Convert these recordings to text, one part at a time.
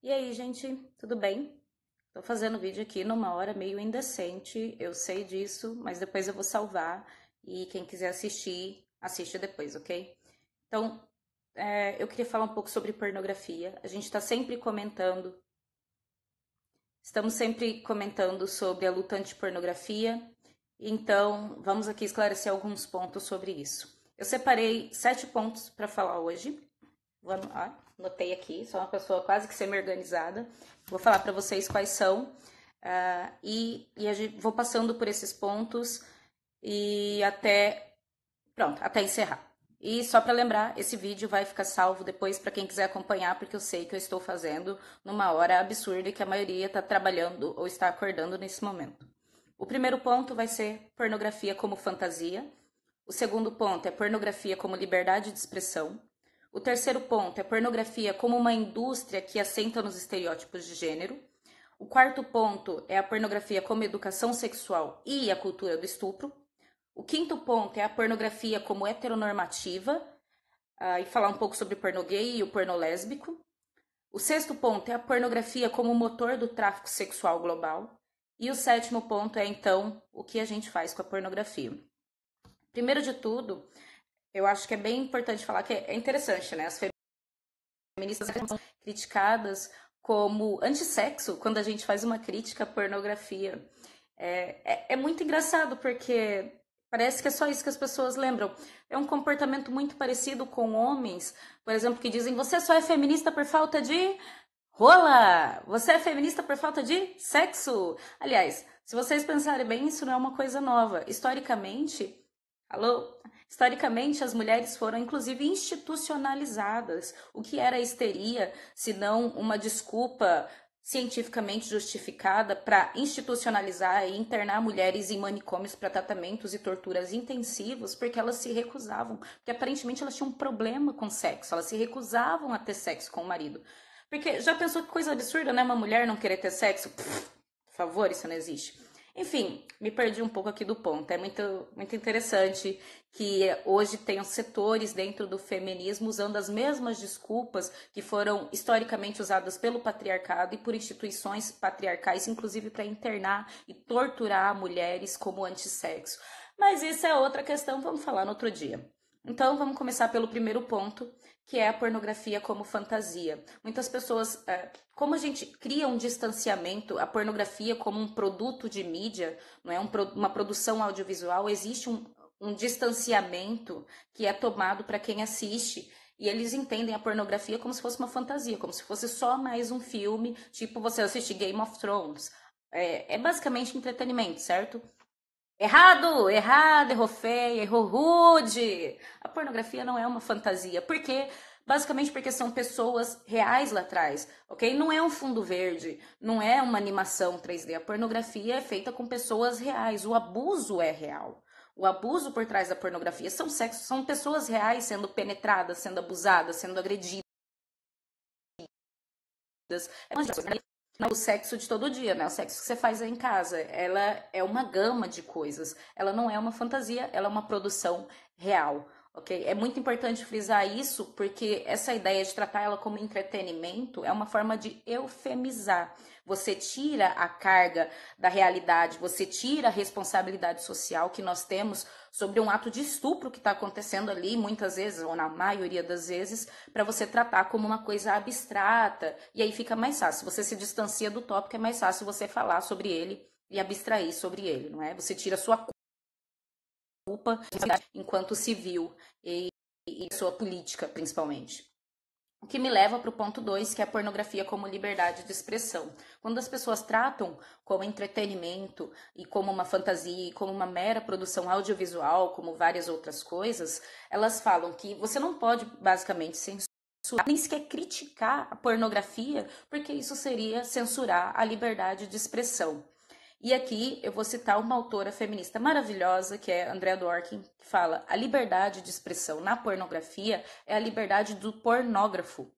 E aí, gente, tudo bem? Tô fazendo vídeo aqui numa hora meio indecente, eu sei disso, mas depois eu vou salvar e quem quiser assistir, assiste depois, ok? Então, é, eu queria falar um pouco sobre pornografia. A gente está sempre comentando, estamos sempre comentando sobre a luta anti-pornografia, então vamos aqui esclarecer alguns pontos sobre isso. Eu separei sete pontos para falar hoje. Vou, ó, anotei aqui, sou uma pessoa quase que semi-organizada. Vou falar para vocês quais são uh, e, e gente, vou passando por esses pontos e até pronto, até encerrar. E só para lembrar, esse vídeo vai ficar salvo depois para quem quiser acompanhar, porque eu sei que eu estou fazendo numa hora absurda e que a maioria está trabalhando ou está acordando nesse momento. O primeiro ponto vai ser pornografia como fantasia. O segundo ponto é pornografia como liberdade de expressão. O terceiro ponto é pornografia como uma indústria que assenta nos estereótipos de gênero. O quarto ponto é a pornografia como educação sexual e a cultura do estupro. O quinto ponto é a pornografia como heteronormativa, uh, e falar um pouco sobre porno gay e o porno lésbico. O sexto ponto é a pornografia como motor do tráfico sexual global. E o sétimo ponto é, então, o que a gente faz com a pornografia. Primeiro de tudo, eu acho que é bem importante falar que é interessante, né? As feministas são criticadas como antissexo quando a gente faz uma crítica à pornografia. É, é, é, muito engraçado porque parece que é só isso que as pessoas lembram. É um comportamento muito parecido com homens, por exemplo, que dizem: você só é feminista por falta de rola! Você é feminista por falta de sexo! Aliás, se vocês pensarem bem, isso não é uma coisa nova. Historicamente, alô? Historicamente, as mulheres foram inclusive institucionalizadas. O que era histeria, se não uma desculpa cientificamente justificada para institucionalizar e internar mulheres em manicômios para tratamentos e torturas intensivos, porque elas se recusavam, porque aparentemente elas tinham um problema com sexo, elas se recusavam a ter sexo com o marido. Porque já pensou que coisa absurda, né? Uma mulher não querer ter sexo? Pff, por favor, isso não existe. Enfim, me perdi um pouco aqui do ponto. É muito, muito interessante que hoje tenham setores dentro do feminismo usando as mesmas desculpas que foram historicamente usadas pelo patriarcado e por instituições patriarcais, inclusive para internar e torturar mulheres como antissexo. Mas isso é outra questão, vamos falar no outro dia. Então, vamos começar pelo primeiro ponto, que é a pornografia como fantasia. Muitas pessoas, é, como a gente cria um distanciamento, a pornografia como um produto de mídia, não é um, uma produção audiovisual, existe um, um distanciamento que é tomado para quem assiste. E eles entendem a pornografia como se fosse uma fantasia, como se fosse só mais um filme, tipo você assistir Game of Thrones. É, é basicamente entretenimento, certo? Errado, errado, errou feio, errou rude. A pornografia não é uma fantasia. Por quê? Basicamente porque são pessoas reais lá atrás, ok? Não é um fundo verde, não é uma animação 3D. A pornografia é feita com pessoas reais. O abuso é real. O abuso por trás da pornografia são sexo, são pessoas reais sendo penetradas, sendo abusadas, sendo agredidas. O sexo de todo dia, né? O sexo que você faz em casa. Ela é uma gama de coisas. Ela não é uma fantasia, ela é uma produção real, ok? É muito importante frisar isso porque essa ideia de tratar ela como entretenimento é uma forma de eufemizar. Você tira a carga da realidade, você tira a responsabilidade social que nós temos sobre um ato de estupro que está acontecendo ali, muitas vezes, ou na maioria das vezes, para você tratar como uma coisa abstrata. E aí fica mais fácil. Você se distancia do tópico, é mais fácil você falar sobre ele e abstrair sobre ele, não é? Você tira sua culpa enquanto civil e, e sua política, principalmente. O que me leva para o ponto 2, que é a pornografia como liberdade de expressão. Quando as pessoas tratam como entretenimento e como uma fantasia e como uma mera produção audiovisual, como várias outras coisas, elas falam que você não pode basicamente censurar, nem sequer criticar a pornografia, porque isso seria censurar a liberdade de expressão. E aqui eu vou citar uma autora feminista maravilhosa, que é Andrea Dworkin, que fala: a liberdade de expressão na pornografia é a liberdade do pornógrafo.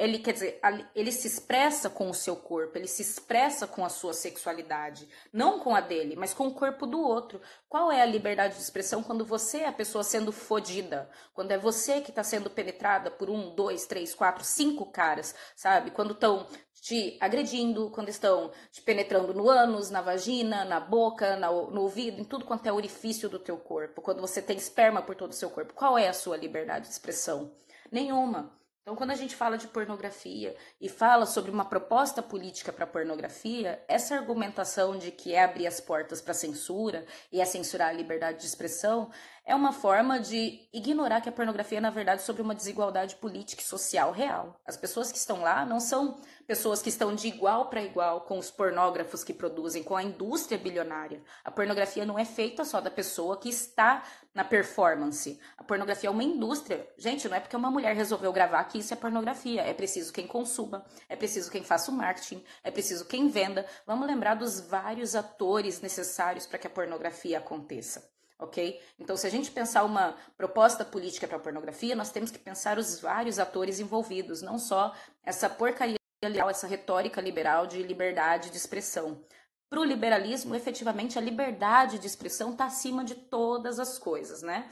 Ele quer dizer, ele se expressa com o seu corpo, ele se expressa com a sua sexualidade, não com a dele, mas com o corpo do outro. Qual é a liberdade de expressão quando você é a pessoa sendo fodida? Quando é você que está sendo penetrada por um, dois, três, quatro, cinco caras, sabe? Quando estão te agredindo, quando estão te penetrando no ânus, na vagina, na boca, no ouvido, em tudo quanto é orifício do teu corpo, quando você tem esperma por todo o seu corpo. Qual é a sua liberdade de expressão? Nenhuma. Então, quando a gente fala de pornografia e fala sobre uma proposta política para pornografia, essa argumentação de que é abrir as portas para censura e é censurar a liberdade de expressão é uma forma de ignorar que a pornografia é, na verdade, sobre uma desigualdade política e social real. As pessoas que estão lá não são pessoas que estão de igual para igual com os pornógrafos que produzem, com a indústria bilionária. A pornografia não é feita só da pessoa que está na performance. A pornografia é uma indústria. Gente, não é porque uma mulher resolveu gravar que isso é pornografia. É preciso quem consuma, é preciso quem faça o marketing, é preciso quem venda. Vamos lembrar dos vários atores necessários para que a pornografia aconteça ok? Então, se a gente pensar uma proposta política para a pornografia, nós temos que pensar os vários atores envolvidos, não só essa porcaria liberal, essa retórica liberal de liberdade de expressão. Para o liberalismo, efetivamente, a liberdade de expressão está acima de todas as coisas, né?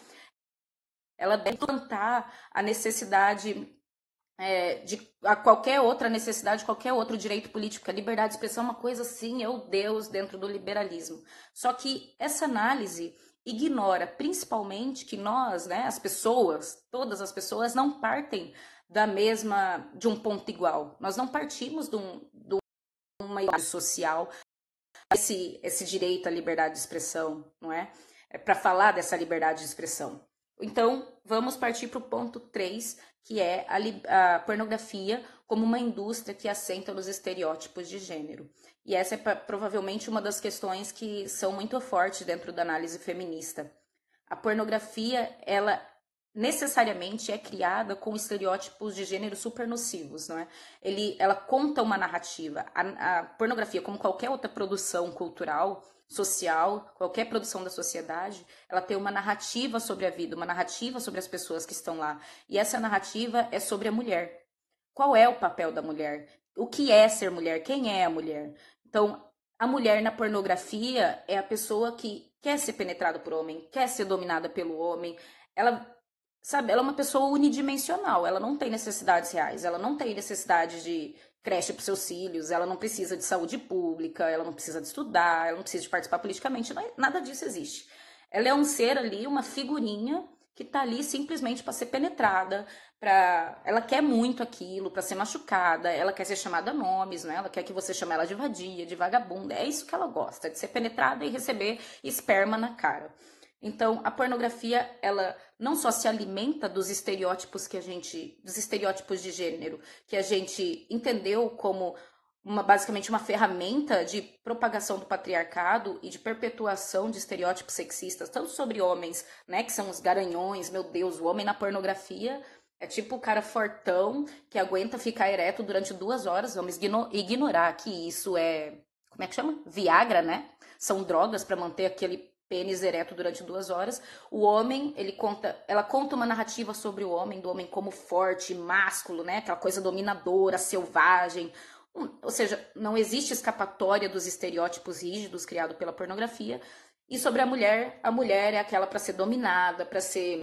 Ela deve plantar a necessidade é, de a qualquer outra necessidade, qualquer outro direito político. A liberdade de expressão é uma coisa, sim, é o Deus dentro do liberalismo. Só que essa análise ignora principalmente que nós, né, as pessoas, todas as pessoas não partem da mesma de um ponto igual. Nós não partimos de, um, de uma igualdade social esse esse direito à liberdade de expressão, não é? é para falar dessa liberdade de expressão. Então, vamos partir para o ponto 3, que é a, a, pornografia como uma indústria que assenta nos estereótipos de gênero. E essa é provavelmente uma das questões que são muito fortes dentro da análise feminista. A pornografia, ela necessariamente é criada com estereótipos de gênero super nocivos, não é? Ele, ela conta uma narrativa. A, a pornografia, como qualquer outra produção cultural, social, qualquer produção da sociedade, ela tem uma narrativa sobre a vida, uma narrativa sobre as pessoas que estão lá. E essa narrativa é sobre a mulher. Qual é o papel da mulher? O que é ser mulher? Quem é a mulher? Então, a mulher na pornografia é a pessoa que quer ser penetrada por homem, quer ser dominada pelo homem. Ela, sabe, ela é uma pessoa unidimensional, ela não tem necessidades reais, ela não tem necessidade de creche para seus filhos, ela não precisa de saúde pública, ela não precisa de estudar, ela não precisa de participar politicamente, não, é, nada disso existe. Ela é um ser ali, uma figurinha que está ali simplesmente para ser penetrada, para ela quer muito aquilo, para ser machucada, ela quer ser chamada nomes, né? Ela quer que você chame ela de vadia, de vagabunda. É isso que ela gosta, de ser penetrada e receber esperma na cara. Então, a pornografia, ela não só se alimenta dos estereótipos que a gente, dos estereótipos de gênero, que a gente entendeu como uma, basicamente uma ferramenta de propagação do patriarcado e de perpetuação de estereótipos sexistas, tanto sobre homens, né, que são os garanhões, meu Deus, o homem na pornografia é tipo o cara fortão que aguenta ficar ereto durante duas horas. Vamos ignorar que isso é, como é que chama? Viagra, né? São drogas para manter aquele pênis ereto durante duas horas. O homem, ele conta, ela conta uma narrativa sobre o homem, do homem como forte, másculo, né? Aquela coisa dominadora, selvagem, ou seja, não existe escapatória dos estereótipos rígidos criados pela pornografia. E sobre a mulher, a mulher é aquela para ser dominada, para ser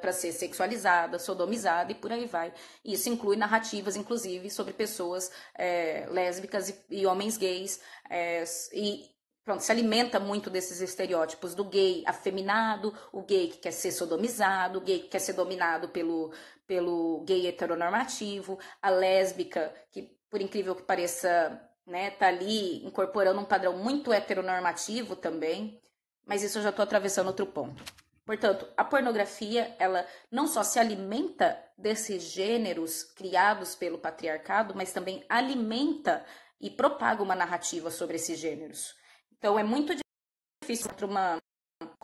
para ser sexualizada, sodomizada e por aí vai. Isso inclui narrativas, inclusive, sobre pessoas é, lésbicas e, e, homens gays. É, e pronto, se alimenta muito desses estereótipos do gay afeminado, o gay que quer ser sodomizado, o gay que quer ser dominado pelo, pelo gay heteronormativo, a lésbica, que por incrível que pareça, né, tá ali incorporando um padrão muito heteronormativo também, mas isso eu já estou atravessando outro ponto. Portanto, a pornografia, ela não só se alimenta desses gêneros criados pelo patriarcado, mas também alimenta e propaga uma narrativa sobre esses gêneros. Então, é muito difícil para uma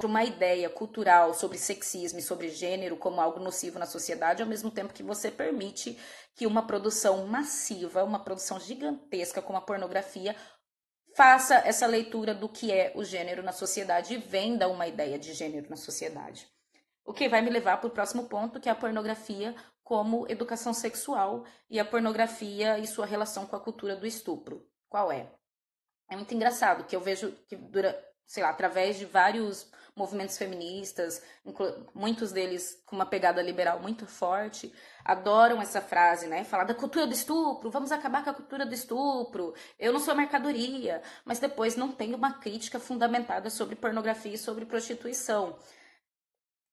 uma ideia cultural sobre sexismo e sobre gênero como algo nocivo na sociedade, ao mesmo tempo que você permite que uma produção massiva, uma produção gigantesca como a pornografia, faça essa leitura do que é o gênero na sociedade e venda uma ideia de gênero na sociedade. O que vai me levar para o próximo ponto, que é a pornografia como educação sexual e a pornografia e sua relação com a cultura do estupro. Qual é? É muito engraçado que eu vejo que dura, sei lá, através de vários movimentos feministas, muitos deles com uma pegada liberal muito forte, adoram essa frase, né? Falar da cultura do estupro, vamos acabar com a cultura do estupro, eu não sou mercadoria, mas depois não tem uma crítica fundamentada sobre pornografia e sobre prostituição.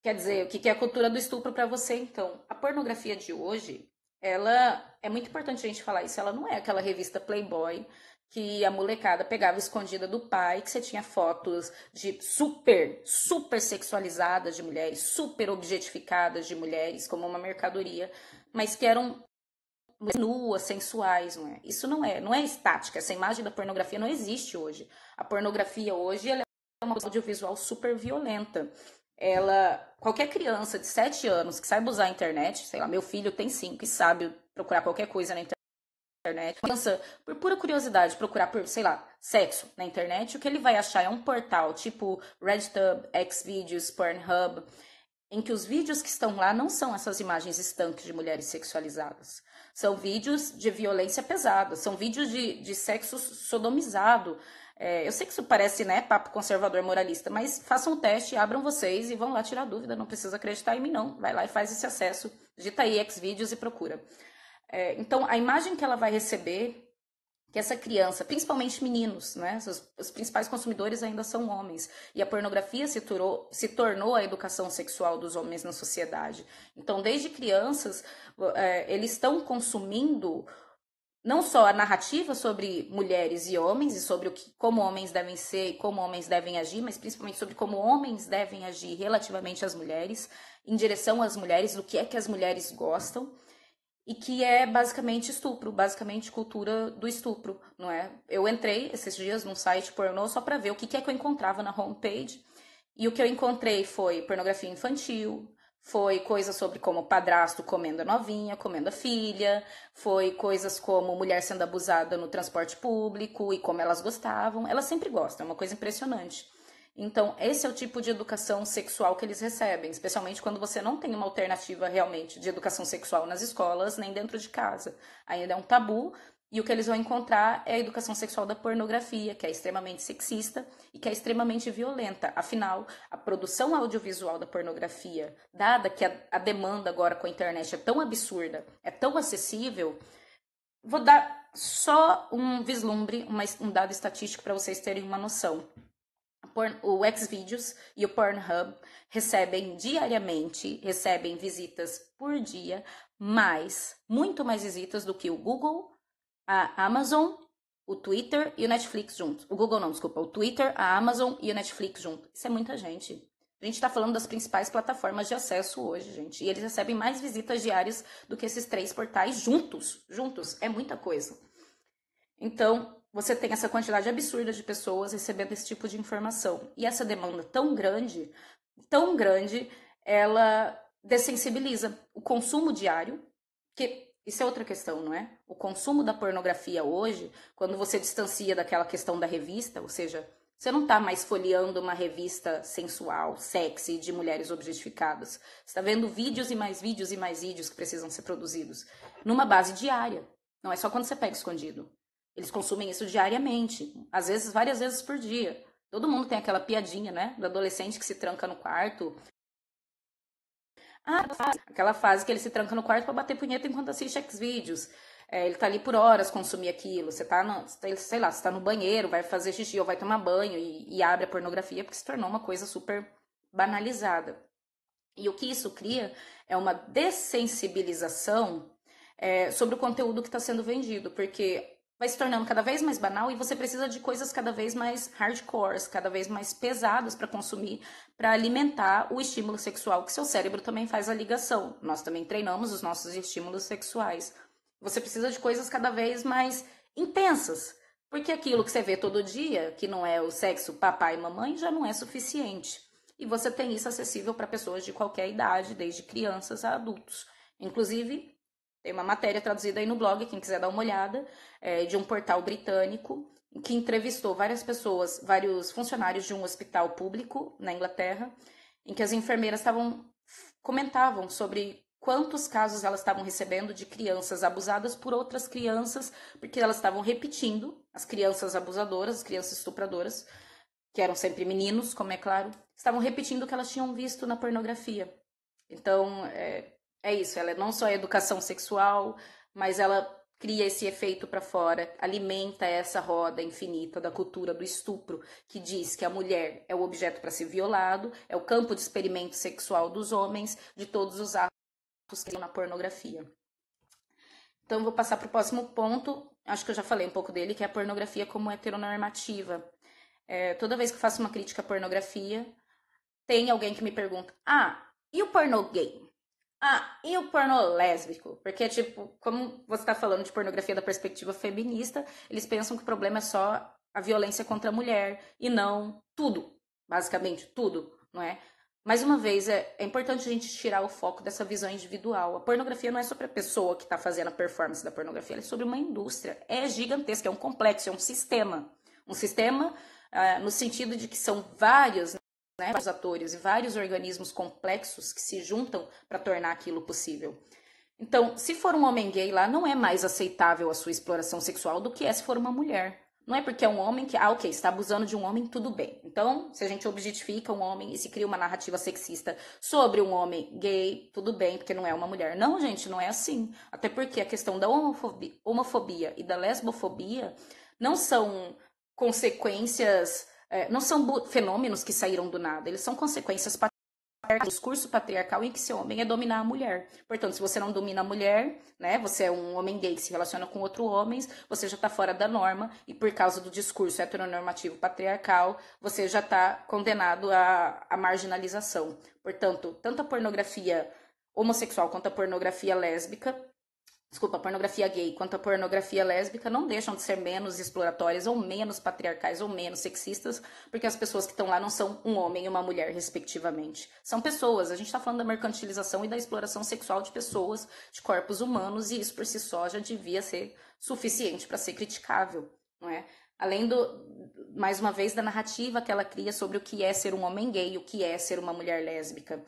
Quer dizer, o que é a cultura do estupro para você, então? A pornografia de hoje, ela é muito importante a gente falar isso, ela não é aquela revista Playboy que a molecada pegava escondida do pai, que você tinha fotos de super, super sexualizadas de mulheres, super objetificadas de mulheres, como uma mercadoria, mas que eram nuas, sensuais, não é? Isso não é, não é estática. Essa imagem da pornografia não existe hoje. A pornografia hoje é uma audiovisual super violenta. Ela, qualquer criança de 7 anos que saiba usar a internet, sei lá, meu filho tem 5 e sabe procurar qualquer coisa na internet, internet, criança, por pura curiosidade, procurar por, sei lá, sexo na internet, o que ele vai achar é um portal tipo RedTube, Xvideos, Pornhub, em que os vídeos que estão lá não são essas imagens estanques de mulheres sexualizadas. São vídeos de violência pesada, são vídeos de, de sexo sodomizado. É, eu sei que isso parece, né, papo conservador moralista, mas façam o teste, abram vocês e vão lá tirar dúvida, não precisa acreditar em mim não. Vai lá e faz esse acesso, digita aí Xvideos e procura. É, então, a imagem que ela vai receber, que essa criança, principalmente meninos, né? Os, os principais consumidores ainda são homens. E a pornografia se tornou, se tornou a educação sexual dos homens na sociedade. Então, desde crianças, é, eles estão consumindo não só a narrativa sobre mulheres e homens e sobre o que, como homens devem ser e como homens devem agir, mas principalmente sobre como homens devem agir relativamente às mulheres, em direção às mulheres, do que é que as mulheres gostam e que é basicamente estupro, basicamente cultura do estupro, não é? Eu entrei esses dias num site pornô só para ver o que, que é que eu encontrava na homepage, e o que eu encontrei foi pornografia infantil, foi coisas sobre como padrasto comendo a novinha, comendo a filha, foi coisas como mulher sendo abusada no transporte público e como elas gostavam. Elas sempre gostam, é uma coisa impressionante. Então, esse é o tipo de educação sexual que eles recebem, especialmente quando você não tem uma alternativa realmente de educação sexual nas escolas, nem dentro de casa. Ainda é um tabu, e o que eles vão encontrar é a educação sexual da pornografia, que é extremamente sexista e que é extremamente violenta. Afinal, a produção audiovisual da pornografia, dada que a, a demanda agora com a internet é tão absurda, é tão acessível, vou dar só um vislumbre, uma, um dado estatístico para vocês terem uma noção o Xvideos e o Pornhub recebem diariamente, recebem visitas por dia, mais, muito mais visitas do que o Google, a Amazon, o Twitter e o Netflix juntos. O Google não, desculpa, o Twitter, a Amazon e o Netflix junto. Isso é muita gente. A gente está falando das principais plataformas de acesso hoje, gente. E eles recebem mais visitas diárias do que esses três portais juntos. Juntos. É muita coisa. Então, você tem essa quantidade absurda de pessoas recebendo esse tipo de informação. E essa demanda tão grande, tão grande, ela dessensibiliza o consumo diário, que isso é outra questão, não é? O consumo da pornografia hoje, quando você distancia daquela questão da revista, ou seja, você não está mais folheando uma revista sensual, sexy, de mulheres objetificadas. Você está vendo vídeos e mais vídeos e mais vídeos que precisam ser produzidos. Numa base diária. Não é só quando você pega escondido. Eles consumem isso diariamente, às vezes várias vezes por dia. Todo mundo tem aquela piadinha, né? Do adolescente que se tranca no quarto. Ah, aquela fase que ele se tranca no quarto para bater punheta enquanto assiste X-Vídeos. É, ele tá ali por horas consumir aquilo. Você tá, no, sei lá, você tá no banheiro, vai fazer xixi ou vai tomar banho e, e abre a pornografia porque se tornou uma coisa super banalizada. E o que isso cria é uma dessensibilização é, sobre o conteúdo que está sendo vendido, porque vai se tornando cada vez mais banal e você precisa de coisas cada vez mais hardcores, cada vez mais pesadas para consumir, para alimentar o estímulo sexual que seu cérebro também faz a ligação. Nós também treinamos os nossos estímulos sexuais. Você precisa de coisas cada vez mais intensas, porque aquilo que você vê todo dia, que não é o sexo papai e mamãe, já não é suficiente. E você tem isso acessível para pessoas de qualquer idade, desde crianças a adultos. Inclusive, tem uma matéria traduzida aí no blog, quem quiser dar uma olhada, é, de um portal britânico que entrevistou várias pessoas, vários funcionários de um hospital público na Inglaterra, em que as enfermeiras estavam comentavam sobre quantos casos elas estavam recebendo de crianças abusadas por outras crianças, porque elas estavam repetindo, as crianças abusadoras, as crianças estupradoras, que eram sempre meninos, como é claro, estavam repetindo o que elas tinham visto na pornografia. Então, é, é isso, ela não só é educação sexual, mas ela cria esse efeito para fora, alimenta essa roda infinita da cultura do estupro, que diz que a mulher é o objeto para ser violado, é o campo de experimento sexual dos homens, de todos os atos que na pornografia. Então, vou passar para o próximo ponto, acho que eu já falei um pouco dele, que é a pornografia como heteronormativa. É, toda vez que eu faço uma crítica à pornografia, tem alguém que me pergunta: ah, e o pornô gay? Ah, e o pornô lésbico? Porque, tipo, como você está falando de pornografia da perspectiva feminista, eles pensam que o problema é só a violência contra a mulher e não tudo, basicamente tudo, não é? Mais uma vez, é, é importante a gente tirar o foco dessa visão individual. A pornografia não é sobre a pessoa que está fazendo a performance da pornografia, é sobre uma indústria. É gigantesca, é um complexo, é um sistema. Um sistema ah, no sentido de que são vários, né, vários atores e vários organismos complexos que se juntam para tornar aquilo possível. Então, se for um homem gay lá, não é mais aceitável a sua exploração sexual do que é se for uma mulher. Não é porque é um homem que, ah, ok, está abusando de um homem, tudo bem. Então, se a gente objetifica um homem e se cria uma narrativa sexista sobre um homem gay, tudo bem, porque não é uma mulher. Não, gente, não é assim. Até porque a questão da homofobia, homofobia e da lesbofobia não são consequências, é, não são fenômenos que saíram do nada, eles são consequências do discurso patriarcal em que seu homem é dominar a mulher. Portanto, se você não domina a mulher, né, você é um homem gay que se relaciona com outro homem, você já está fora da norma e por causa do discurso heteronormativo patriarcal, você já está condenado à, à marginalização. Portanto, tanto a pornografia homossexual quanto a pornografia lésbica desculpa, pornografia gay quanto a pornografia lésbica não deixam de ser menos exploratórias ou menos patriarcais ou menos sexistas, porque as pessoas que estão lá não são um homem e uma mulher, respectivamente. São pessoas. A gente está falando da mercantilização e da exploração sexual de pessoas, de corpos humanos, e isso por si só já devia ser suficiente para ser criticável, não é? Além do, mais uma vez, da narrativa que ela cria sobre o que é ser um homem gay, o que é ser uma mulher lésbica.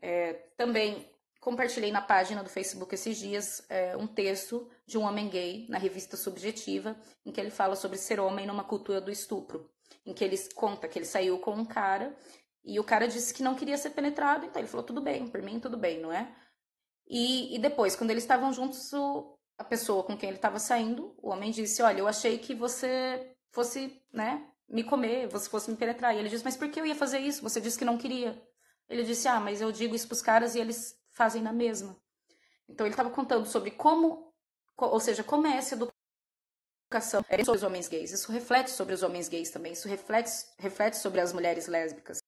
É, também compartilhei na página do Facebook esses dias é, um texto de um homem gay na revista Subjetiva, em que ele fala sobre ser homem numa cultura do estupro, em que ele conta que ele saiu com um cara e o cara disse que não queria ser penetrado, então ele falou tudo bem, por mim tudo bem, não é? E, e depois, quando eles estavam juntos, o, a pessoa com quem ele estava saindo, o homem disse, olha, eu achei que você fosse, né, me comer, você fosse me penetrar. E ele disse, mas por que eu ia fazer isso? Você disse que não queria. Ele disse, ah, mas eu digo isso pros caras e eles fazem na mesma. Então ele estava contando sobre como, ou seja, como é essa educação sobre os homens gays. Isso reflete sobre os homens gays também, isso reflete, reflete sobre as mulheres lésbicas.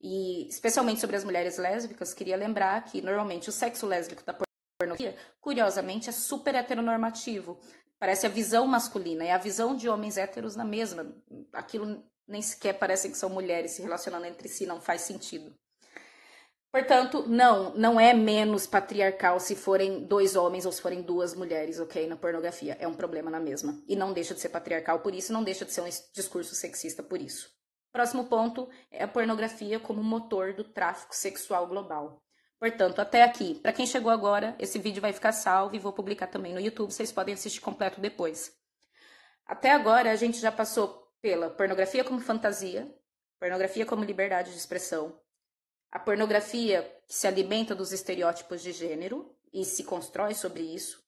E especialmente sobre as mulheres lésbicas, queria lembrar que normalmente o sexo lésbico da pornografia, curiosamente, é super heteronormativo. Parece a visão masculina, é a visão de homens héteros na mesma. Aquilo nem sequer parece que são mulheres se relacionando entre si, não faz sentido. Portanto, não, não é menos patriarcal se forem dois homens ou se forem duas mulheres, ok? Na pornografia. É um problema na mesma. E não deixa de ser patriarcal por isso, não deixa de ser um discurso sexista por isso. Próximo ponto é a pornografia como motor do tráfico sexual global. Portanto, até aqui, para quem chegou agora, esse vídeo vai ficar salvo e vou publicar também no YouTube, vocês podem assistir completo depois. Até agora, a gente já passou pela pornografia como fantasia, pornografia como liberdade de expressão, a pornografia se alimenta dos estereótipos de gênero e se constrói sobre isso.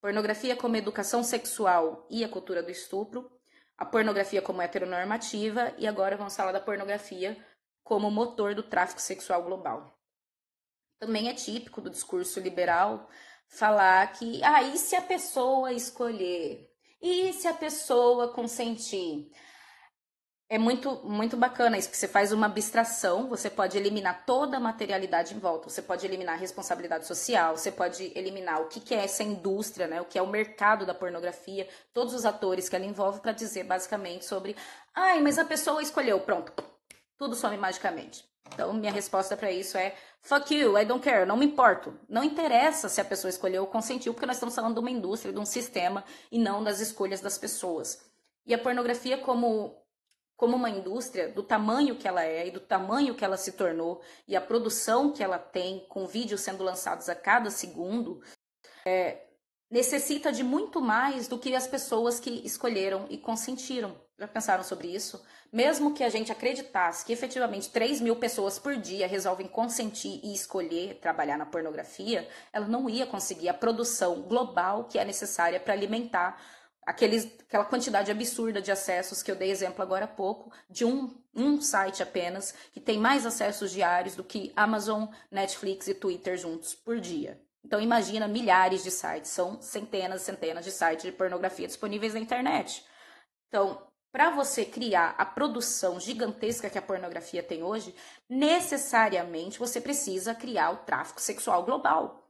Pornografia como educação sexual e a cultura do estupro. A pornografia como heteronormativa. E agora vamos falar da pornografia como motor do tráfico sexual global. Também é típico do discurso liberal falar que, ah, e se a pessoa escolher? E se a pessoa consentir? É muito, muito bacana isso, que você faz uma abstração, você pode eliminar toda a materialidade em volta, você pode eliminar a responsabilidade social, você pode eliminar o que, que é essa indústria, né, o que é o mercado da pornografia, todos os atores que ela envolve, para dizer basicamente sobre, ai, mas a pessoa escolheu, pronto, tudo some magicamente. Então, minha resposta para isso é: fuck you, I don't care, não me importo. Não interessa se a pessoa escolheu ou consentiu, porque nós estamos falando de uma indústria, de um sistema e não das escolhas das pessoas. E a pornografia, como como uma indústria do tamanho que ela é e do tamanho que ela se tornou e a produção que ela tem, com vídeos sendo lançados a cada segundo, é, necessita de muito mais do que as pessoas que escolheram e consentiram. Já pensaram sobre isso? Mesmo que a gente acreditasse que efetivamente 3 mil pessoas por dia resolvem consentir e escolher trabalhar na pornografia, ela não ia conseguir a produção global que é necessária para alimentar aqueles, aquela quantidade absurda de acessos que eu dei exemplo agora há pouco, de um, um site apenas, que tem mais acessos diários do que Amazon, Netflix e Twitter juntos por dia. Então imagina milhares de sites, são centenas, centenas de sites de pornografia disponíveis na internet. Então, para você criar a produção gigantesca que a pornografia tem hoje, necessariamente você precisa criar o tráfico sexual global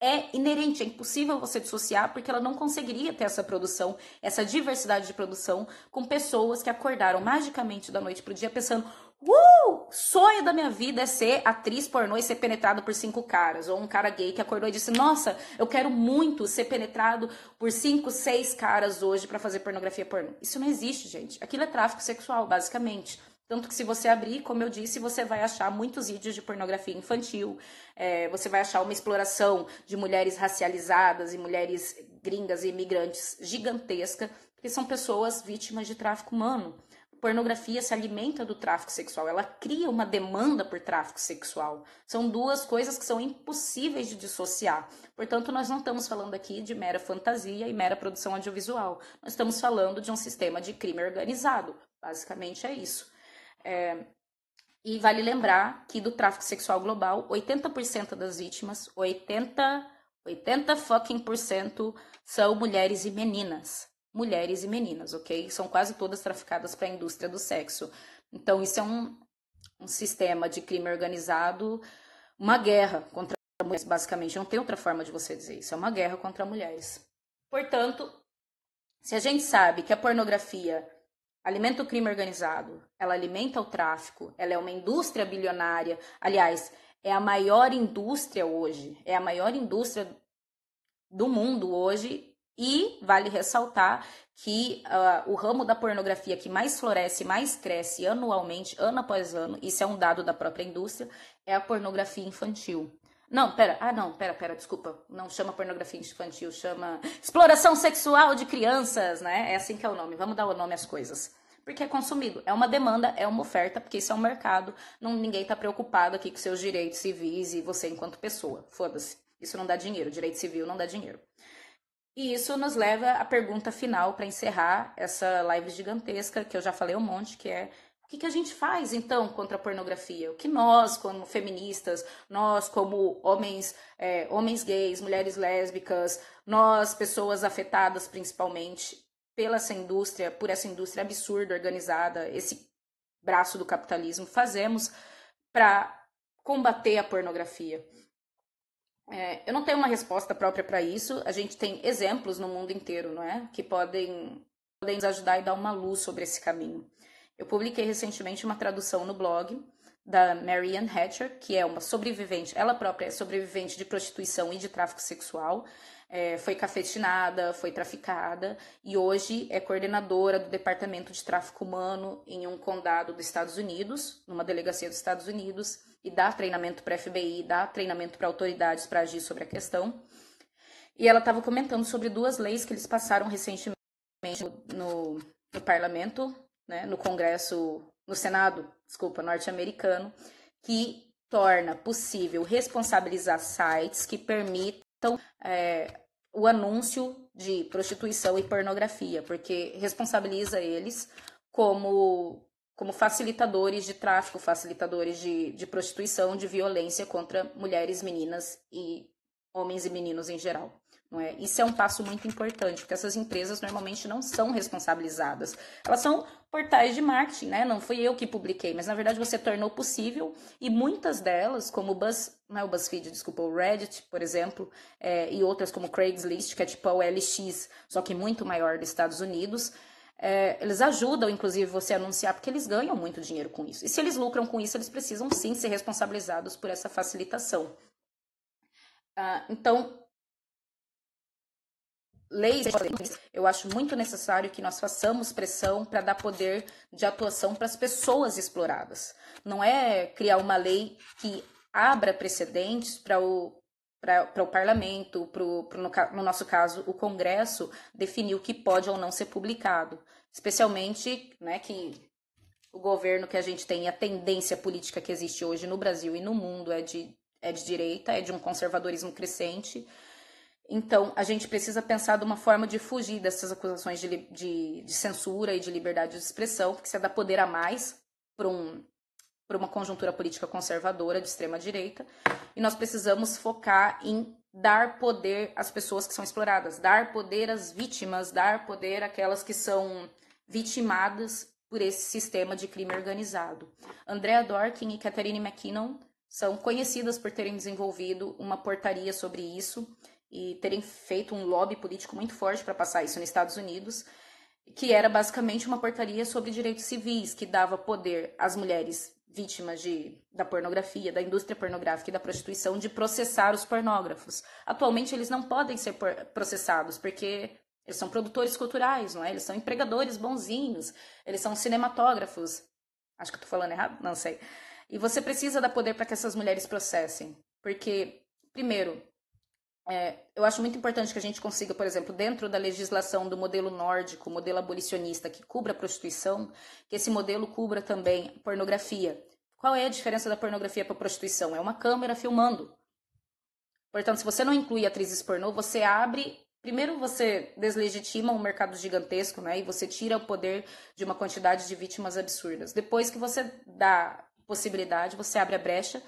é inerente, é impossível você dissociar, porque ela não conseguiria ter essa produção, essa diversidade de produção, com pessoas que acordaram magicamente da noite para o dia pensando: uh, sonho da minha vida é ser atriz pornô e ser penetrado por cinco caras. Ou um cara gay que acordou e disse: Nossa, eu quero muito ser penetrado por cinco, seis caras hoje para fazer pornografia pornô. Isso não existe, gente. Aquilo é tráfico sexual, basicamente. Tanto que se você abrir, como eu disse, você vai achar muitos vídeos de pornografia infantil, é, você vai achar uma exploração de mulheres racializadas e mulheres gringas e imigrantes gigantesca, porque são pessoas vítimas de tráfico humano. Pornografia se alimenta do tráfico sexual, ela cria uma demanda por tráfico sexual. São duas coisas que são impossíveis de dissociar. Portanto, nós não estamos falando aqui de mera fantasia e mera produção audiovisual. Nós estamos falando de um sistema de crime organizado. Basicamente é isso. É, e vale lembrar que do tráfico sexual global, 80% das vítimas, 80, 80 fucking por cento são mulheres e meninas. Mulheres e meninas, ok? São quase todas traficadas para a indústria do sexo. Então, isso é um, um sistema de crime organizado, uma guerra contra mulheres, basicamente. Não tem outra forma de você dizer isso. É uma guerra contra mulheres. Portanto, se a gente sabe que a pornografia alimenta o crime organizado, ela alimenta o tráfico, ela é uma indústria bilionária. Aliás, é a maior indústria hoje, é a maior indústria do mundo hoje. E vale ressaltar que uh, o ramo da pornografia que mais floresce, mais cresce anualmente, ano após ano, isso é um dado da própria indústria, é a pornografia infantil. Não, pera, ah não, pera, pera, desculpa. Não chama pornografia infantil, chama exploração sexual de crianças, né? É assim que é o nome. Vamos dar o nome às coisas. Porque é consumido. É uma demanda, é uma oferta, porque isso é um mercado. Não, ninguém tá preocupado aqui com seus direitos civis e você enquanto pessoa. Foda-se. Isso não dá dinheiro. Direito civil não dá dinheiro. E isso nos leva à pergunta final para encerrar essa live gigantesca, que eu já falei um monte, que é o que, que, a gente faz, então, contra a pornografia? O que nós, como feministas, nós, como homens, é, homens gays, mulheres lésbicas, nós, pessoas afetadas principalmente pela essa indústria, por essa indústria absurda, organizada, esse braço do capitalismo, fazemos para combater a pornografia? É, eu não tenho uma resposta própria para isso. A gente tem exemplos no mundo inteiro, não é? Que podem, podem nos ajudar e dar uma luz sobre esse caminho. Eu publiquei recentemente uma tradução no blog da Marianne Hatcher, que é uma sobrevivente, ela própria é sobrevivente de prostituição e de tráfico sexual. É, foi cafetinada, foi traficada e hoje é coordenadora do Departamento de Tráfico Humano em um condado dos Estados Unidos, numa delegacia dos Estados Unidos, e dá treinamento para FBI, dá treinamento para autoridades para agir sobre a questão. E ela estava comentando sobre duas leis que eles passaram recentemente no, no parlamento né, no Congresso, no Senado, desculpa, norte-americano, que torna possível responsabilizar sites que permitam é, o anúncio de prostituição e pornografia, porque responsabiliza eles como, como facilitadores de tráfico, facilitadores de, de prostituição, de violência contra mulheres, meninas e homens e meninos em geral. Não é? Isso é um passo muito importante, porque essas empresas normalmente não são responsabilizadas. Elas são portais de marketing, né? Não fui eu que publiquei, mas na verdade você tornou possível e muitas delas, como o Buzz, não é o BuzzFeed, desculpa, o Reddit, por exemplo, é, e outras como Craigslist, que é tipo a OLX, só que muito maior dos Estados Unidos, é, eles ajudam, inclusive, você a anunciar, porque eles ganham muito dinheiro com isso. E se eles lucram com isso, eles precisam sim ser responsabilizados por essa facilitação. Ah, então, leis, eu acho muito necessário que nós façamos pressão para dar poder de atuação para as pessoas exploradas. Não é criar uma lei que abra precedentes para o para o parlamento, pro, pro, no, no nosso caso, o Congresso, definir o que pode ou não ser publicado. Especialmente né, que o governo que a gente tem, a tendência política que existe hoje no Brasil e no mundo é de, é de direita, é de um conservadorismo crescente. Então, a gente precisa pensar de uma forma de fugir dessas acusações de, de, de censura e de liberdade de expressão, porque você dá poder a mais para um, uma conjuntura política conservadora de extrema direita, e nós precisamos focar em dar poder às pessoas que são exploradas, dar poder às vítimas, dar poder àquelas que são vitimadas por esse sistema de crime organizado. Andrea Dorkin e Catherine McKinnon são conhecidas por terem desenvolvido uma portaria sobre isso e terem feito um lobby político muito forte para passar isso nos Estados Unidos, que era basicamente uma portaria sobre direitos civis, que dava poder às mulheres vítimas de, da pornografia, da indústria pornográfica e da prostituição de processar os pornógrafos. Atualmente eles não podem ser processados porque eles são produtores culturais, não é? Eles são empregadores bonzinhos, eles são cinematógrafos. Acho que eu tô falando errado, não sei. E você precisa dar poder para que essas mulheres processem, porque primeiro, é, eu acho muito importante que a gente consiga, por exemplo, dentro da legislação do modelo nórdico, modelo abolicionista que cubra a prostituição, que esse modelo cubra também pornografia. Qual é a diferença da pornografia para a prostituição? É uma câmera filmando. Portanto, se você não inclui atrizes pornô, você abre. Primeiro, você deslegitima um mercado gigantesco, né? E você tira o poder de uma quantidade de vítimas absurdas. Depois que você dá possibilidade, você abre a brecha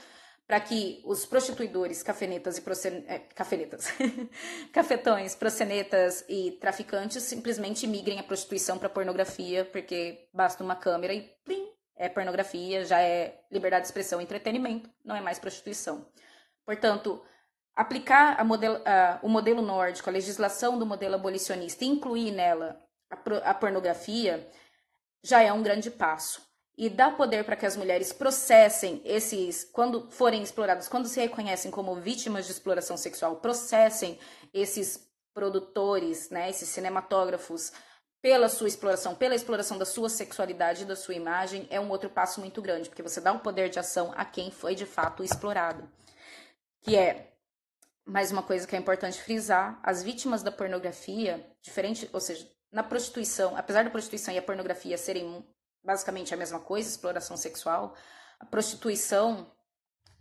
para que os prostituidores, cafenetas e procen... é, cafenetas, cafetões, procenetas e traficantes simplesmente migrem a prostituição para pornografia, porque basta uma câmera e plim, é pornografia, já é liberdade de expressão entretenimento, não é mais prostituição. Portanto, aplicar modelo, o modelo nórdico, a legislação do modelo abolicionista e incluir nela a, a pornografia já é um grande passo e dá poder para que as mulheres processem esses, quando forem exploradas, quando se reconhecem como vítimas de exploração sexual, processem esses produtores, né, esses cinematógrafos pela sua exploração, pela exploração da sua sexualidade e da sua imagem, é um outro passo muito grande, porque você dá um poder de ação a quem foi de fato explorado. Que é mais uma coisa que é importante frisar, as vítimas da pornografia, diferente, ou seja, na prostituição, apesar da prostituição e a pornografia serem basicamente a mesma coisa, exploração sexual. A prostituição,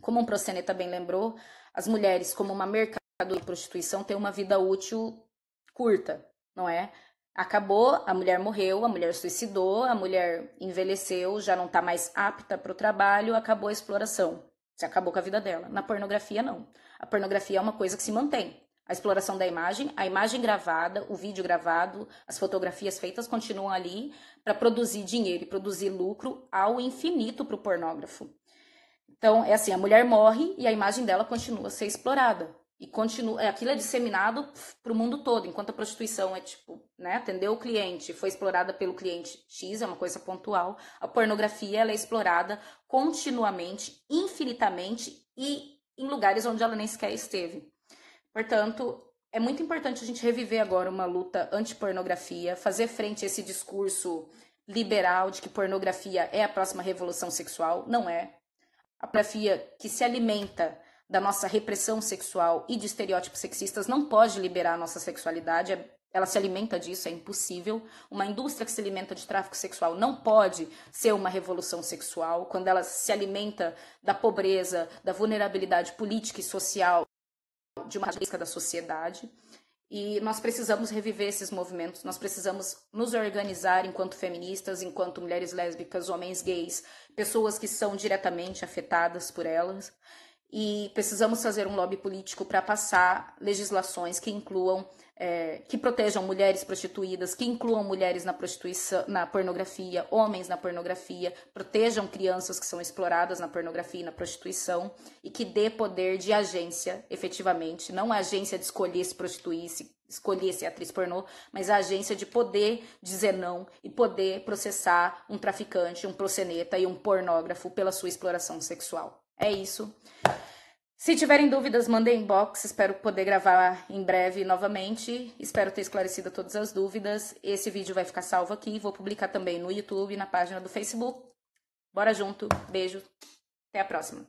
como um proceneta bem lembrou, as mulheres como uma mercado de prostituição têm uma vida útil curta, não é? Acabou, a mulher morreu, a mulher suicidou, a mulher envelheceu, já não está mais apta para o trabalho, acabou a exploração. Se acabou com a vida dela. Na pornografia, não. A pornografia é uma coisa que se mantém a exploração da imagem, a imagem gravada, o vídeo gravado, as fotografias feitas continuam ali para produzir dinheiro e produzir lucro ao infinito para o pornógrafo. Então, é assim, a mulher morre e a imagem dela continua a ser explorada. E continua, é, aquilo é disseminado para o mundo todo, enquanto a prostituição é tipo, né, atendeu o cliente, foi explorada pelo cliente X, é uma coisa pontual. A pornografia ela é explorada continuamente, infinitamente e em lugares onde ela nem sequer esteve. Portanto, é muito importante a gente reviver agora uma luta anti-pornografia, fazer frente a esse discurso liberal de que pornografia é a próxima revolução sexual. Não é. A pornografia que se alimenta da nossa repressão sexual e de estereótipos sexistas não pode liberar a nossa sexualidade. Ela se alimenta disso, é impossível. Uma indústria que se alimenta de tráfico sexual não pode ser uma revolução sexual quando ela se alimenta da pobreza, da vulnerabilidade política e social de uma característica da sociedade. E nós precisamos reviver esses movimentos, nós precisamos nos organizar enquanto feministas, enquanto mulheres lésbicas, homens gays, pessoas que são diretamente afetadas por elas. E precisamos fazer um lobby político para passar legislações que incluam é, que protejam mulheres prostituídas, que incluam mulheres na prostituição, na pornografia, homens na pornografia, protejam crianças que são exploradas na pornografia e na prostituição e que dê poder de agência, efetivamente, não a agência de escolher se prostituir, se escolher ser atriz pornô, mas a agência de poder dizer não e poder processar um traficante, um proceneta e um pornógrafo pela sua exploração sexual. É isso. Se tiverem dúvidas, mandem inbox. Espero poder gravar em breve novamente. Espero ter esclarecido todas as dúvidas. Esse vídeo vai ficar salvo aqui. Vou publicar também no YouTube na página do Facebook. Bora junto. Beijo. Até a próxima.